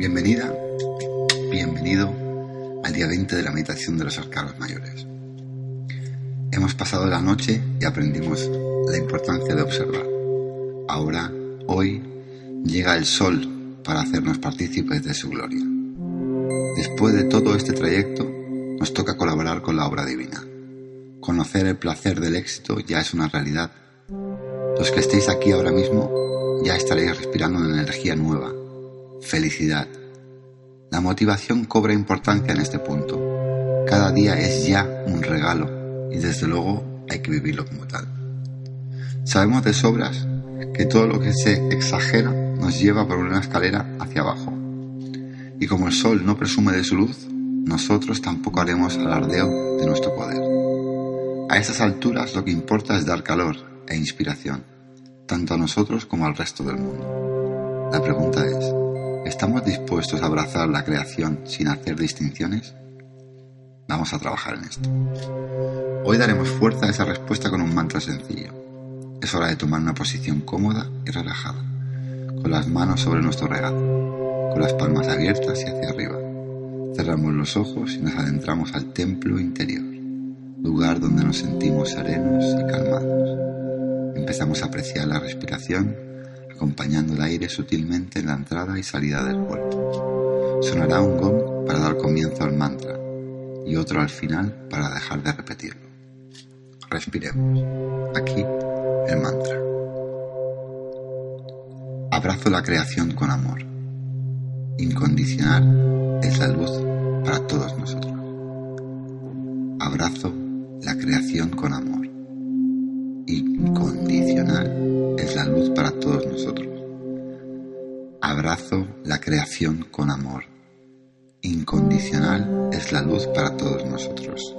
Bienvenida, bienvenido al día 20 de la meditación de los arcanos mayores. Hemos pasado la noche y aprendimos la importancia de observar. Ahora, hoy, llega el sol para hacernos partícipes de su gloria. Después de todo este trayecto, nos toca colaborar con la obra divina. Conocer el placer del éxito ya es una realidad. Los que estéis aquí ahora mismo ya estaréis respirando una energía nueva, felicidad. La motivación cobra importancia en este punto. Cada día es ya un regalo y desde luego hay que vivirlo como tal. Sabemos de sobras que todo lo que se exagera nos lleva por una escalera hacia abajo. Y como el sol no presume de su luz, nosotros tampoco haremos alardeo de nuestro poder. A esas alturas lo que importa es dar calor e inspiración, tanto a nosotros como al resto del mundo. La pregunta es, ¿estamos dispuestos a abrazar la creación sin hacer distinciones? Vamos a trabajar en esto. Hoy daremos fuerza a esa respuesta con un mantra sencillo. Es hora de tomar una posición cómoda y relajada, con las manos sobre nuestro regazo, con las palmas abiertas y hacia arriba. Cerramos los ojos y nos adentramos al templo interior, lugar donde nos sentimos serenos y calmados. Empezamos a apreciar la respiración, acompañando el aire sutilmente en la entrada y salida del cuerpo. Sonará un gong para dar comienzo al mantra y otro al final para dejar de repetirlo. Respiremos. Aquí el mantra. Abrazo la creación con amor. Incondicional es la luz para todos nosotros. Abrazo la creación con amor. Incondicional es la luz para todos nosotros. Abrazo la creación con amor. Incondicional es la luz para todos nosotros.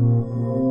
うん。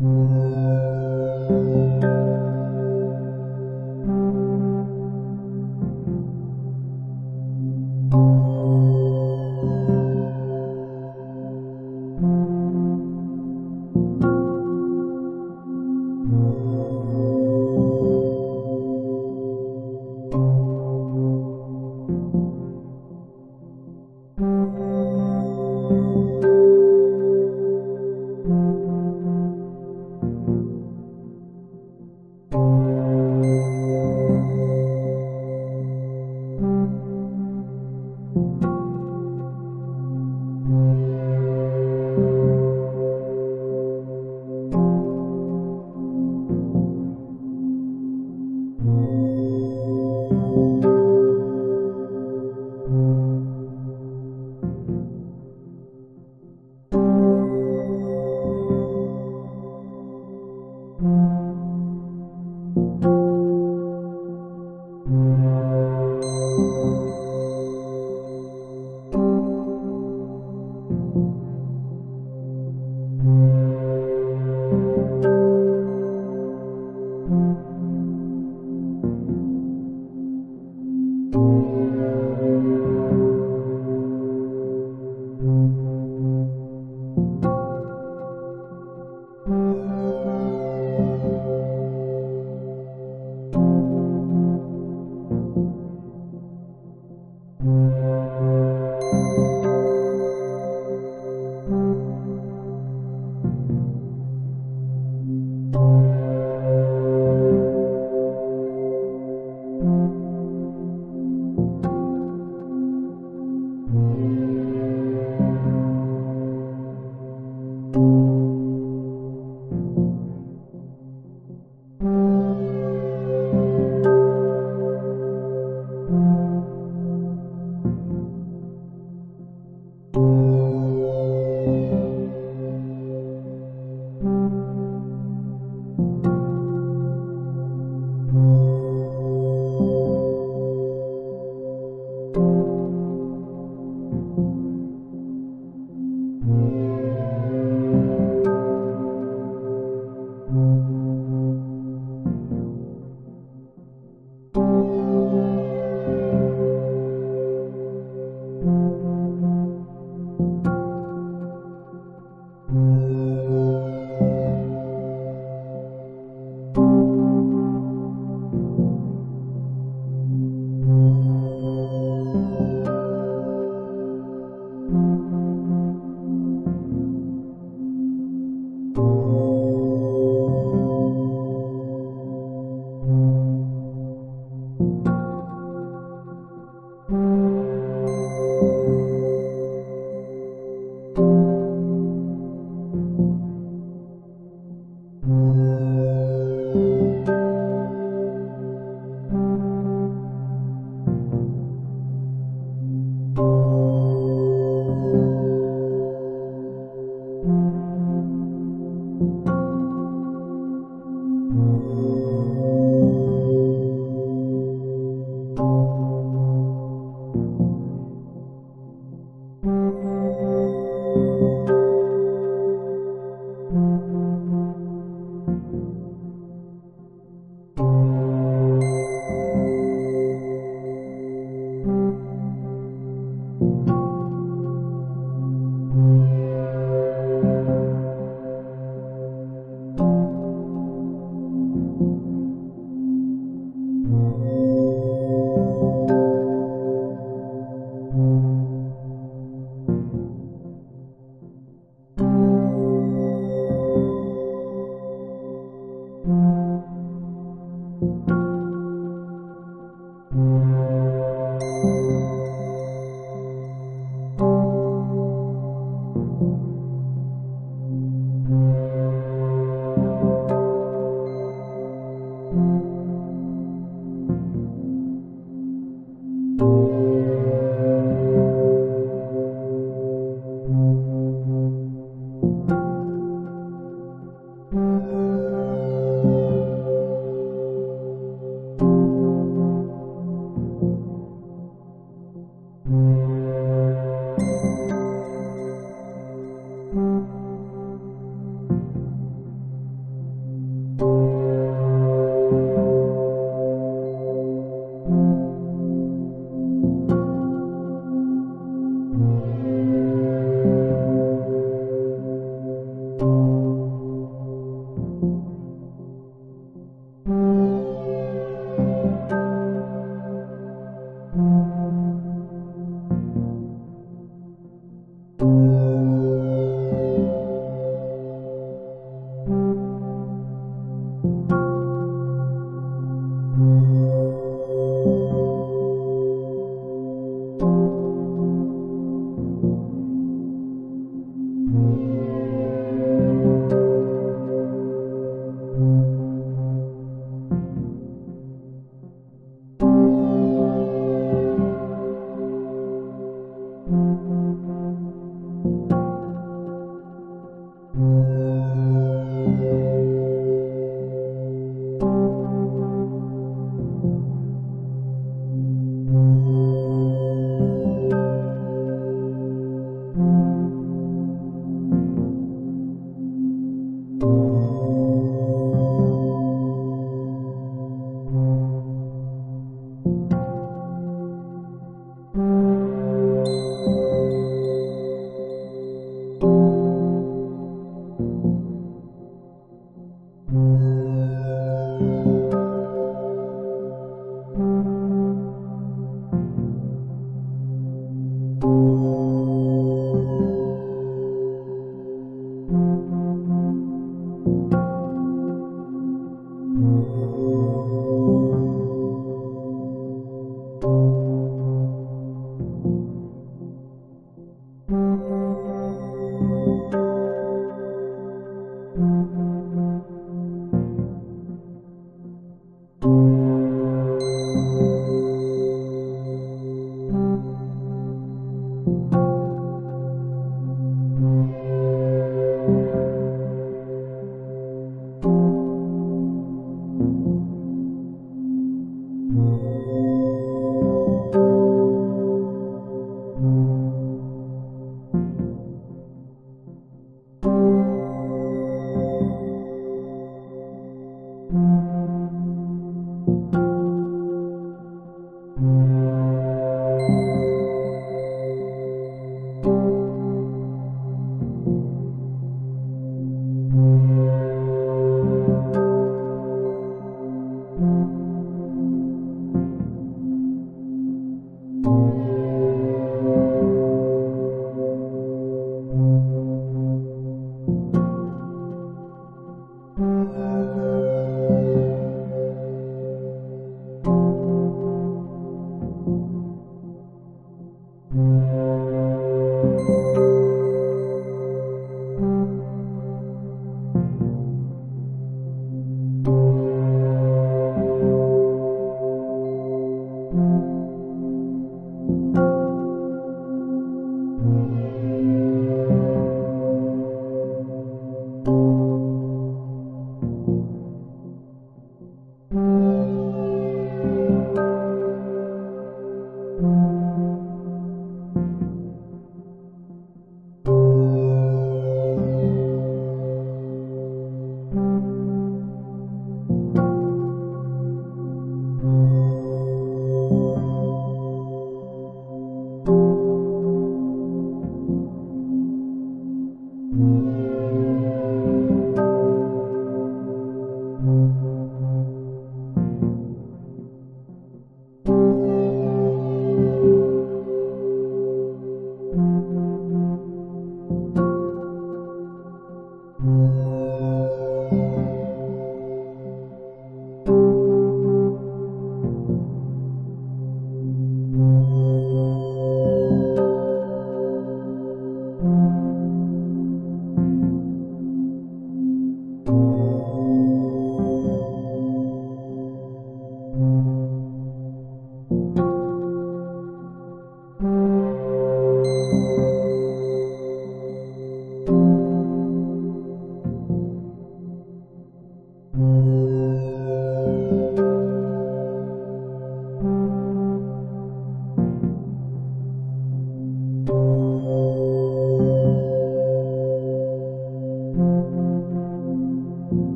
thank you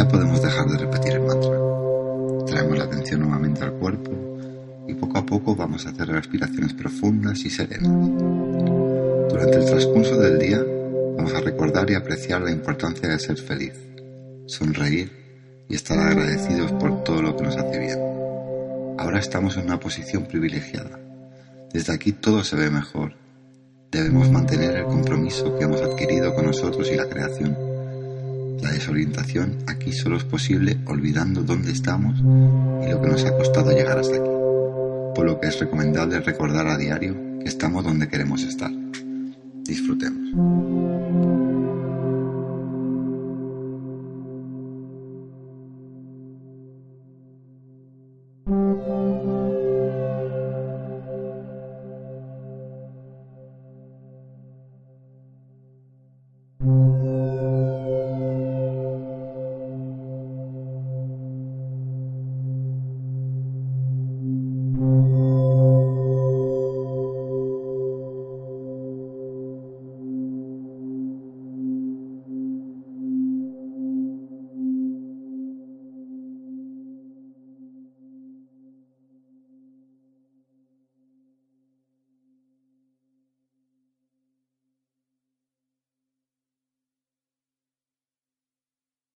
Ya podemos dejar de repetir el mantra. Traemos la atención nuevamente al cuerpo y poco a poco vamos a hacer respiraciones profundas y serenas. Durante el transcurso del día vamos a recordar y apreciar la importancia de ser feliz, sonreír y estar agradecidos por todo lo que nos hace bien. Ahora estamos en una posición privilegiada. Desde aquí todo se ve mejor. Debemos mantener el compromiso que hemos adquirido con nosotros y la creación la desorientación aquí solo es posible olvidando dónde estamos y lo que nos ha costado llegar hasta aquí, por lo que es recomendable recordar a diario que estamos donde queremos estar. Disfrutemos.